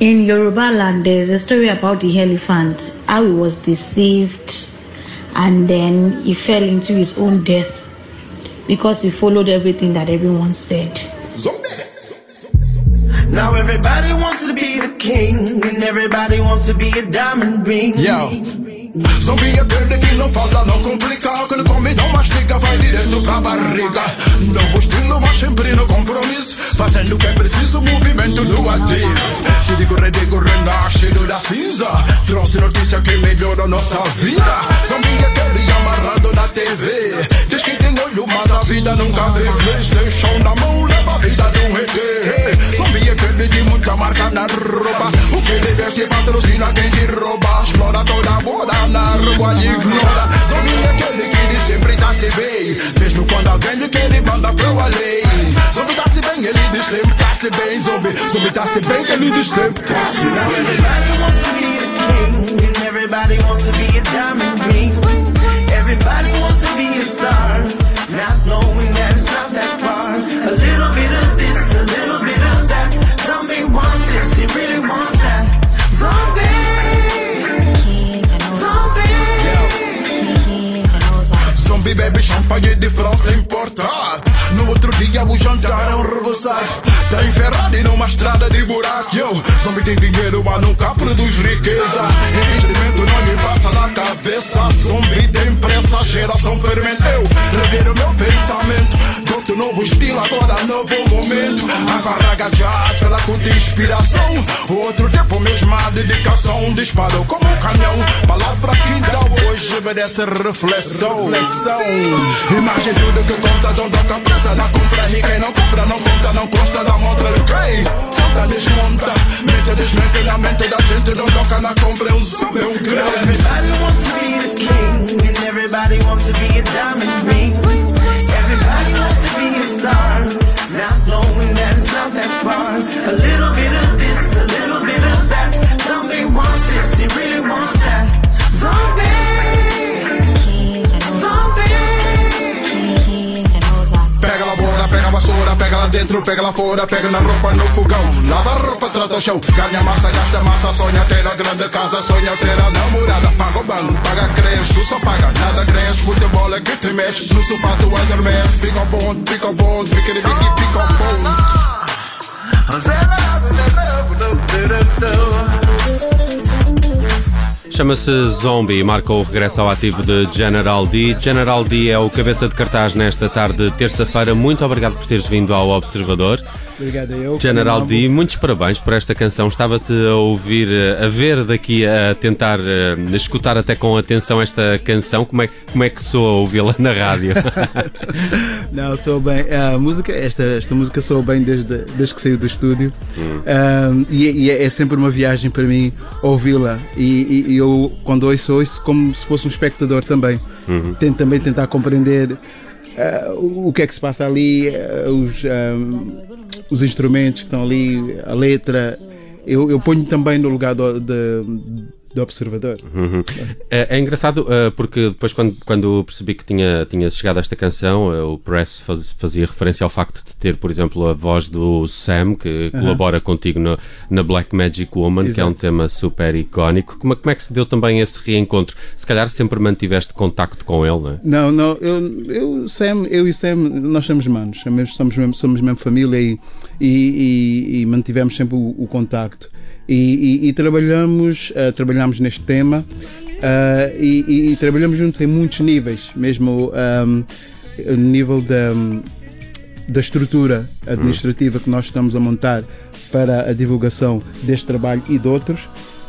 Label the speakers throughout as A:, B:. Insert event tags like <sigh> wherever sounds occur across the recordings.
A: In Yoruba land, there's a story about the elephant, how he was deceived and then he fell into his own death because he followed everything that everyone said.
B: Now everybody wants to be the king and everybody wants to be a diamond ring.
C: Yo. Zumbi é aquele que não fala, não complica Quando come não vai direto pra barriga Novo estilo, mas sempre no compromisso. Fazendo o que é preciso, movimento no ativo. Te digo, redigo, renascido da cinza. Trouxe notícia que melhorou nossa vida. É aquele amarrado na TV Diz que tem olho, mas a vida nunca vê. Playstation na mão, leva a vida de um ET. É aquele de muita marca na roupa. O que ele veste patrocina quem te rouba. Explora toda a moda na rua e ignora. Que diz sempre tá-se bem Mesmo quando alguém lhe quer, ele manda pro além. Zumbi tá-se bem, ele diz sempre tá-se bem Zumbi, zumbi tá-se bem, ele diz sempre tá-se
B: Now
C: bem.
B: Everybody wants to be the king and everybody wants to be a diamond ring. Everybody wants to be a star,
C: champanhe de França importado No outro dia o jantar é um rebuçado Tá Ferrari numa estrada de buraco. Yo, Zombie tem dinheiro mas nunca produz riqueza. Investimento não lhe passa na cabeça. Zombie tem pressa, geração fermenteu Rever o meu pensamento. Doutor novo estilo, agora novo momento. Agora jazz, ela curte inspiração. Outro tempo mesma dedicação. Disparou como um canhão. Palavra que hoje merece reflexão. Reflexão. Imagem tudo que conta, não toca presa na compra E quem não compra, não conta, não consta da montra de quem Conta, desmonta, mente desmente na mente da gente Não toca na compreensão, é um grande
B: Everybody wants to be the king and everybody wants to be a diamond ring. Everybody wants to be a star, not knowing that it's not that far. A little bit of this, a little
C: lá dentro, pega lá fora, pega na roupa no fogão. Lava a roupa, trata o chão. Ganha massa, gasta massa, sonha ter a grande casa, sonha ter a namorada. Paga o banco, paga creche, tu só paga nada creche. Futebol é que te mexe, no sofá tu adormece. Fica bom, fica bom, fica de fica, fica bom.
D: Chama-se Zombie e marca o regresso ao ativo de General D. General D é o cabeça de cartaz nesta tarde de terça-feira. Muito obrigado por teres vindo ao Observador.
E: Obrigado a eu.
D: General D, muitos parabéns por esta canção. Estava-te a ouvir, a ver daqui, a tentar eh, escutar até com atenção esta canção. Como é, como é que soa ouvi-la na rádio? <laughs>
E: Não, sou bem. A música, esta, esta música sou bem desde, desde que saiu do estúdio. Um, e, e é, é sempre uma viagem para mim ouvi-la. E, e- eu, quando ouço, ouço como se fosse um espectador também. Tento também tentar compreender ah, o que é que se passa ali, ah, os, ah, os instrumentos que estão ali, a letra. Eu, eu ponho também no lugar do, de- do observador.
D: Uhum. É, é engraçado eh, porque depois quando, quando percebi que tinha, tinha chegado a esta canção, eh, o Press faz- fazia referência ao facto de ter, por exemplo, a voz do Sam, que colabora contigo no- na Black Magic Woman, que é um
E: Exato.
D: tema super icónico. Como, é- como é que se deu também esse reencontro? Se calhar sempre mantiveste contacto com ele, não é?
E: Não, não, eu, eu, Sam, eu e Sam, nós somos manos, somos, somos, mesmo, somos mesmo família e, e, e- e mantivemos sempre o, o contacto. E, e- e trabalhamos, ah, trabalhamos neste tema ah, e, e- trabalhamos juntos em muitos níveis, mesmo ahm, no nível da, da estrutura administrativa que nós estamos a montar para a divulgação deste trabalho e de outros.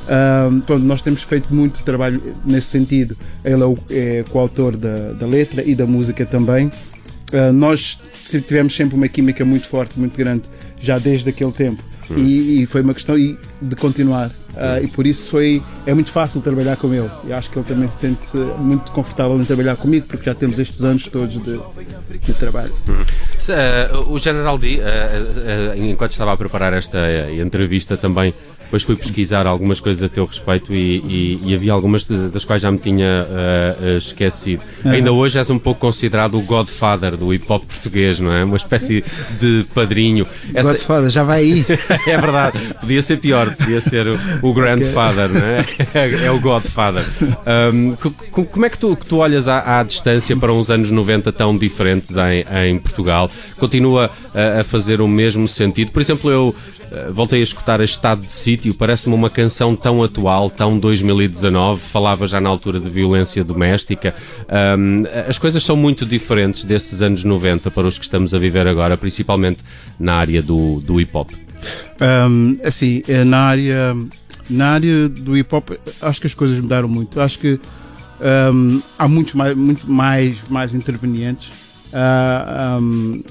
E: Ahm, pronto, nós temos feito muito trabalho nesse sentido. Ele é, o, é coautor da, da letra e da música também. Ah, nós tivemos sempre uma química muito forte, muito grande, já desde aquele tempo. E, e foi uma questão de continuar Ah, e por isso foi, é muito fácil trabalhar com ele. E acho que ele também se sente muito confortável em trabalhar comigo, porque já temos estes anos todos de, de trabalho.
D: Se, eh, o General D, eh, enquanto estava a preparar esta eh, entrevista, também depois fui pesquisar algumas coisas a teu respeito e, e- e havia algumas das quais já me tinha eh, esquecido. Ainda hoje és um pouco considerado o Godfather do hip hop português, não é? Uma espécie de padrinho. Essa-
E: Godfather, já vai aí. <laughs>
D: é verdade, podia ser pior, podia ser o, o Grandfather, não é? <laughs> É o Godfather. Um, co- co- como é que tu, que tu olhas à, à distância para uns anos 90 tão diferentes em, em Portugal? Continua a, a fazer o mesmo sentido? Por exemplo, eu eh, voltei a escutar a Estado de Sítio, parece-me uma canção tão atual, tão 2019, falava já na altura de violência doméstica. Um, as coisas são muito diferentes desses anos 90 para os que estamos a viver agora, principalmente na área do, do hip hop.
E: Um, assim, eh, na área, na área do hip hop, acho que as coisas mudaram muito. Acho que um, há muitos mais, muito mais, mais intervenientes, ah, um,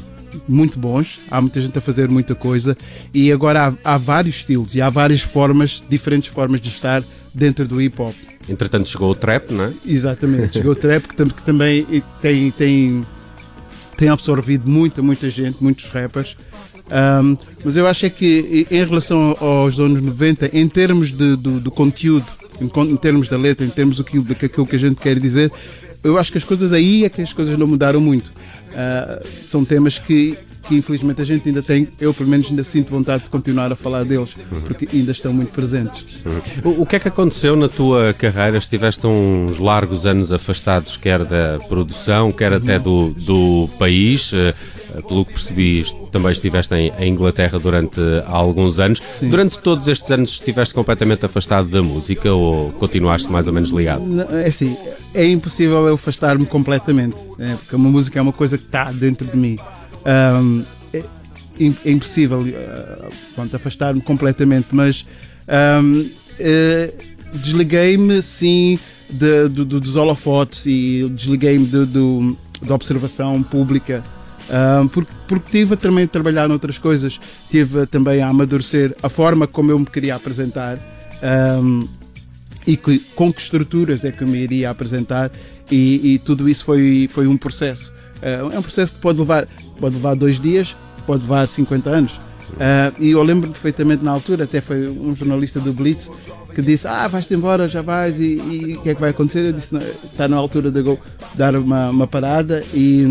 E: muito bons. Há muita gente a fazer muita coisa e agora há, há vários estilos e há várias formas, diferentes formas de estar dentro do hip hop.
D: Entretanto, chegou o trap, não é?
E: Exatamente. Chegou o <laughs> trap que, tam- que também tem, tem, tem absorvido muita, muita gente, muitos rappers. Um, mas eu acho é que em relação aos anos 90, em termos de, do, do conteúdo, em, em termos da letra, em termos daquilo, daquilo que a gente quer dizer, eu acho que as coisas aí é que as coisas não mudaram muito. Uh, são temas que, que infelizmente a gente ainda tem, eu pelo menos ainda sinto vontade de continuar a falar deles, porque ainda estão muito presentes.
D: O, o que é que aconteceu na tua carreira? Estiveste uns largos anos afastados, quer da produção, quer até do, do país. Eh, Pelo que percebi, também estiveste em, em Inglaterra durante alguns anos. Durante todos estes anos estiveste completamente afastado da música ou continuaste mais ou menos ligado?
E: É assim, é impossível eu afastar-me completamente, né? porque uma música é uma coisa que está dentro de mim. Ahm, é, é impossível pronto, afastar-me completamente, mas ahm, eh, desliguei-me sim de- do- do- dos holofotes e desliguei-me de- da observação pública. Porque, porque tive também a trabalhar noutras coisas, tive também a amadurecer a forma como eu me queria apresentar. ahm, e que, com que estruturas é que eu me iria apresentar e, e tudo isso foi, foi um processo. Eh, é um processo que pode levar, pode levar dois dias, pode levar 50 anos. Eh, e eu lembro perfeitamente na altura, até foi um jornalista do Blitz que disse, ah, vais-te embora, já vais, e, o que é que vai acontecer? Eu disse, "Não, está na altura de dar uma, uma parada e,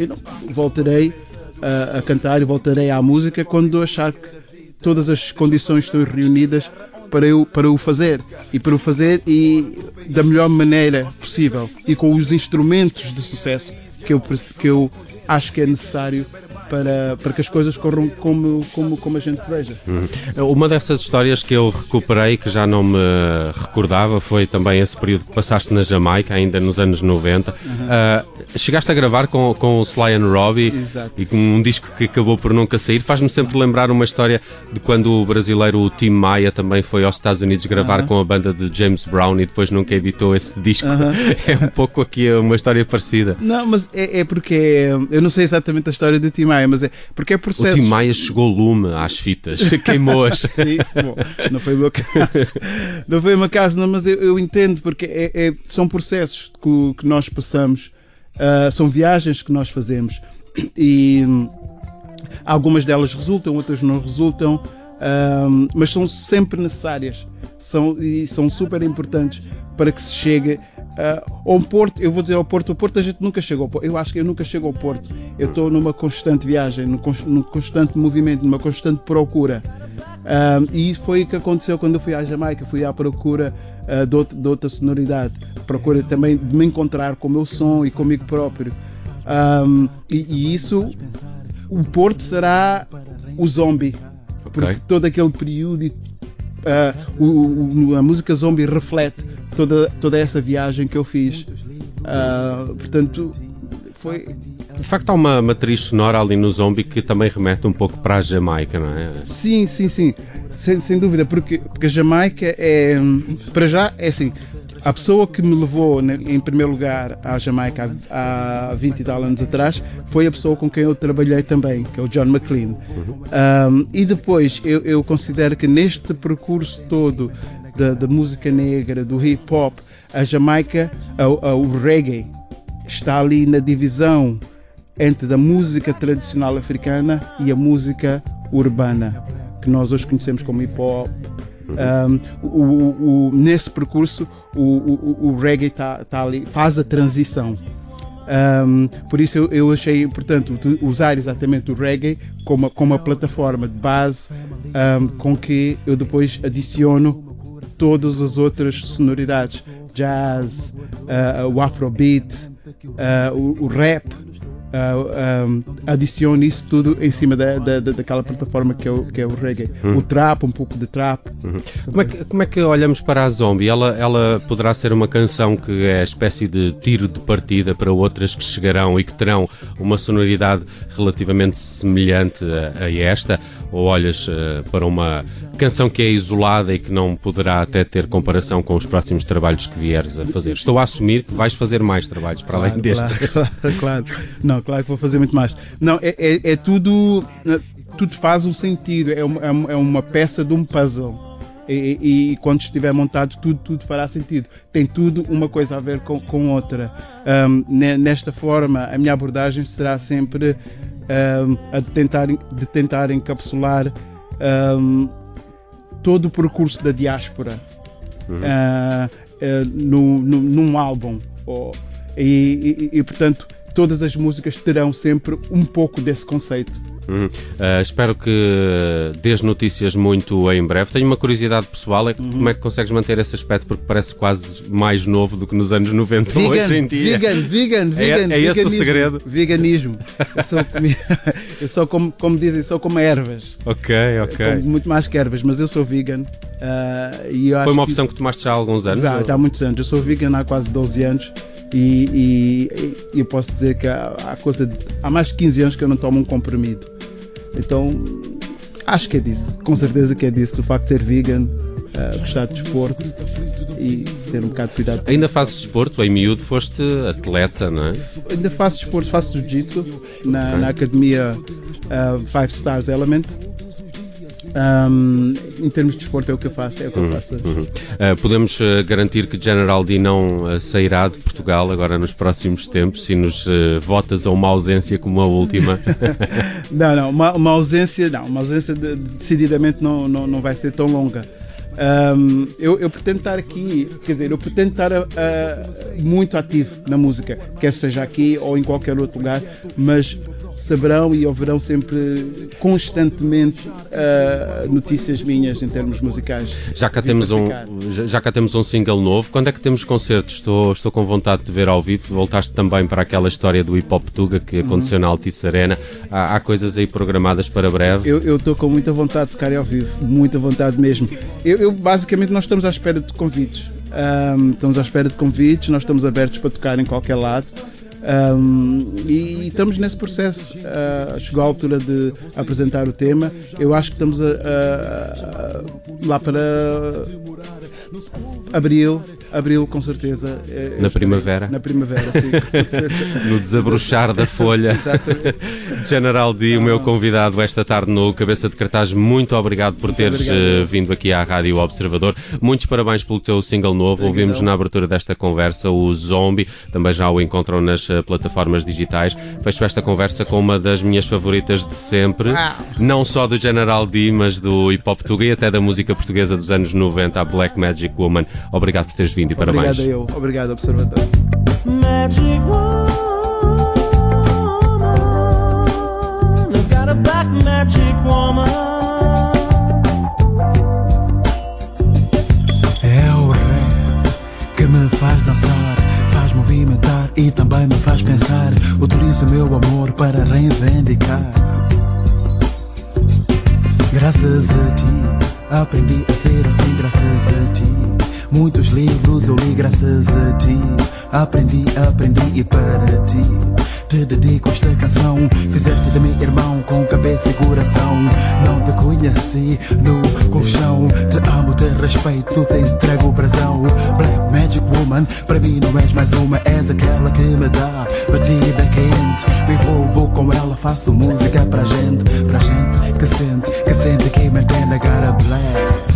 E: e não, voltarei a, a cantar e voltarei à música quando achar que todas as condições estão reunidas para eu para o fazer e para o fazer e da melhor maneira possível e com os instrumentos de sucesso que eu que eu acho que é necessário para, para que as coisas corram como, como, como a gente deseja.
D: Uma dessas histórias que eu recuperei, que já não me recordava, foi também esse período que passaste na Jamaica, ainda nos anos 90. Ah, chegaste a gravar com, com o Sly and Robbie
E: Exato.
D: e com um disco que acabou por nunca sair. Faz-me sempre lembrar uma história de quando o brasileiro o Tim Maia também foi aos Estados Unidos gravar com a banda de James Brown e depois nunca editou esse disco. <laughs> É um pouco aqui uma história parecida.
E: Não, mas é, é porque é- eu não sei exatamente a história de Tim Maia, mas é porque é
D: O
E: processo.
D: Tim Maia chegou lume às fitas, <laughs> queimou-as. <laughs>
E: Sim, bom, não foi o meu caso. Não foi o meu caso, não, mas eu, eu entendo, porque é- é- são processos que, o- que nós passamos, ah, são viagens que nós fazemos e hum, algumas delas resultam, outras não resultam, ahm, mas são sempre necessárias são, e são super importantes para que se chegue ah, ao Porto. Eu vou dizer ao Porto, o Porto a gente nunca chega ao Porto. Eu acho que eu nunca chego ao Porto. Eu estou numa constante viagem, num, cons- num constante movimento, numa constante procura. Ahm, e isso foi o que aconteceu quando eu fui à Jamaica. Fui à procura ah, de, outra, de outra sonoridade, procura também de me encontrar com o meu som e comigo próprio. Ahm, e, e isso, o Porto será o zombie. Porque
D: Ok.
E: todo aquele período ah, o- o- a música zombie reflete toda, toda essa viagem que eu fiz. Ah, portanto, foi.
D: De facto, há uma matriz sonora ali no Zombie que também remete um pouco para a Jamaica, não é?
E: Sim, sim, sim. Sem, sem dúvida, porque, porque a Jamaica é. Para já, é assim. a pessoa que me levou né, em primeiro lugar à Jamaica há, há 20 e tal anos atrás foi a pessoa com quem eu trabalhei também, que é o John McLean. Um, e depois eu, eu considero que neste percurso todo da, da música negra, do hip hop, a Jamaica, a- a- o reggae, está ali na divisão entre a música tradicional africana e a música urbana, que nós hoje conhecemos como hip hop. Um, o- o- nesse percurso, o, o- reggae tá, tá ali, faz a transição. Um, por isso eu, eu achei importante usar exatamente o reggae como, como a plataforma de base um, com que eu depois adiciono todas as outras sonoridades, jazz, uh, o afrobeat, uh, o, o rap, uh, um, adiciono isso tudo em cima da, da, da- daquela plataforma que é o, que é o reggae. O trap, um pouco de trap.
D: Como é, que, como é que olhamos para a Zombie? Ela, ela poderá ser uma canção que é espécie de tiro de partida para outras que chegarão e que terão uma sonoridade relativamente semelhante a, a esta? Ou olhas eh, para uma canção que é isolada e que não poderá até ter comparação com os próximos trabalhos que vieres a fazer? Estou a assumir que vais fazer mais trabalhos para além deste.
E: Claro, <laughs> claro, claro. Não, claro que vou fazer muito mais. Não, é, é, é tudo. Tudo faz um sentido. É uma, é uma- é peça de um puzzle. E, e- e quando estiver montado, tudo, tudo fará sentido. Tem tudo uma coisa a ver com, com outra. Ne- nesta forma, a minha abordagem será sempre ahm, a de tentar, de tentar encapsular ahm, todo o percurso da diáspora ah, ah, no, no- num álbum. E, e- e, portanto, todas as músicas terão sempre um pouco desse conceito.
D: Uhum. Uh, espero que dês notícias muito em breve. Tenho uma curiosidade pessoal: é que como é que consegues manter esse aspecto? Porque parece quase mais novo do que nos anos 90 hoje em dia.
E: vegan, vegan,
D: É-
E: vegan.
D: é esse o
E: veganismo,
D: segredo?
E: Veganismo. Eu sou, <laughs> eu sou como, como dizem, sou como ervas.
D: Ok, ok.
E: Como muito mais que ervas, mas eu sou vegan. eu
D: Foi uma
E: que-
D: opção que tomaste já há alguns anos?
E: Já, já há muitos anos. Eu sou vegan há quase 12 anos e, e- e eu posso dizer que há, há coisa de- há mais de 15 anos que eu não tomo um comprimido. Então acho que é disso. Com certeza que é disso. Do facto de ser vegan, ah, gostar de desporto e ter um bocado de cuidado.
D: Ainda fazes desporto? Em miúdo foste atleta, não é?
E: Ainda faço desporto, faço jiu-jitsu na, na academia ah, Five Stars Element. Um, em termos de desporto é o que eu faço, é o que eu faço.
D: Uhum. Uh, podemos uh, garantir que General D não uh, sairá de Portugal agora nos próximos tempos se nos uh, votas a uma ausência como a última. <laughs> <laughs>
E: Não, não, uma, uma ausência, não, uma ausência de- decididamente não, não, não vai ser tão longa. Ahm, eu, eu pretendo estar aqui, quer dizer, eu pretendo estar ah, muito ativo na música, quer seja aqui ou em qualquer outro lugar, mas saberão e ouvirão sempre constantemente ah, notícias minhas em termos musicais.
D: Já cá, temos um, já, já cá temos um single novo. Quando é que temos concertos? Estou, estou com vontade de ver ao vivo. Voltaste também para aquela história do Hip Hop Tuga que aconteceu na Altice Arena. Há, há coisas aí programadas para breve.
E: Eu estou com muita vontade de tocar ao vivo, muita vontade mesmo. Eu, eu, basicamente, nós estamos à espera de convites. Ahm, estamos à espera de convites, nós estamos abertos para tocar em qualquer lado. Ahm, e estamos nesse processo. Ah, chegou a altura de apresentar o tema. Eu acho que estamos a- a- a- lá para abril, abril com certeza. Eu
D: Na primavera.
E: Na primavera, sim. <laughs>
D: No desabrochar da folha. General D, o meu convidado esta tarde no Cabeça de Cartaz, muito obrigado por teres
E: obrigado.
D: eh, vindo aqui à Rádio Observador. Muitos parabéns pelo teu single novo. Ouvimos na abertura desta conversa o Zombie, também já o encontram nas plataformas digitais. Fecho esta conversa com uma das minhas favoritas de sempre, não só do General D, mas do hip hop tuga e até da música portuguesa dos anos 90, a Black Magic Woman. Obrigado por teres vindo e parabéns.
E: Obrigado a eu, obrigado, observador.
B: Magic woman, I've got a black magic woman.
F: Também me faz pensar. Utilizo meu amor para reivindicar. Graças a ti, aprendi a ser assim, graças a ti. Muitos livros eu li graças a ti. Aprendi, aprendi e para ti. Te dedico esta canção. Fizeste de mim irmão com cabeça e coração. Não te conheci no colchão. Te amo, te respeito, te entrego o brasão. Magic Woman. Para mim não és mais uma, és aquela que me dá batida quente. Me envolvo com ela, faço música pra gente, pra gente que sente, que sente que mantém a cara black.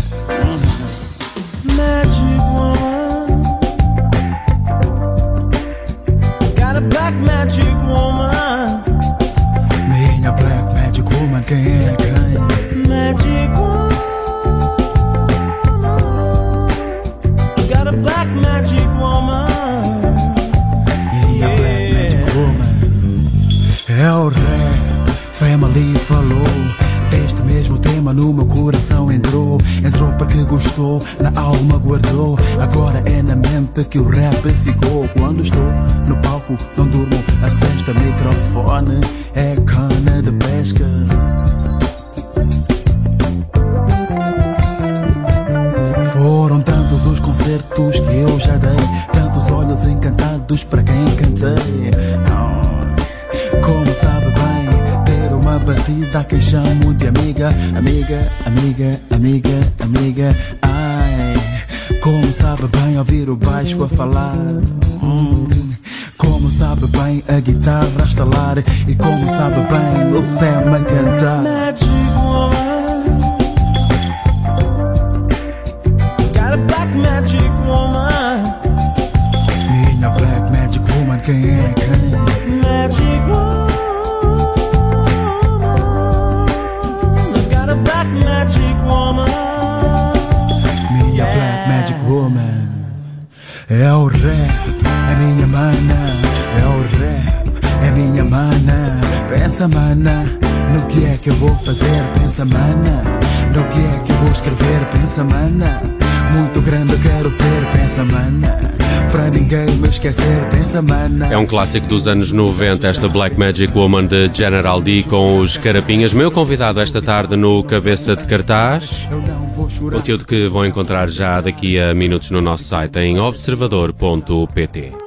F: Pensa mana Muito grande eu quero ser Pensa mana Pra ninguém me esquecer Pensa mana
D: É um clássico dos anos 90, esta Black Magic Woman de General D com os Carapinhas. Meu convidado esta tarde no Cabeça de Cartaz. Conteúdo que vão encontrar já daqui a minutos no nosso site em observador.pt.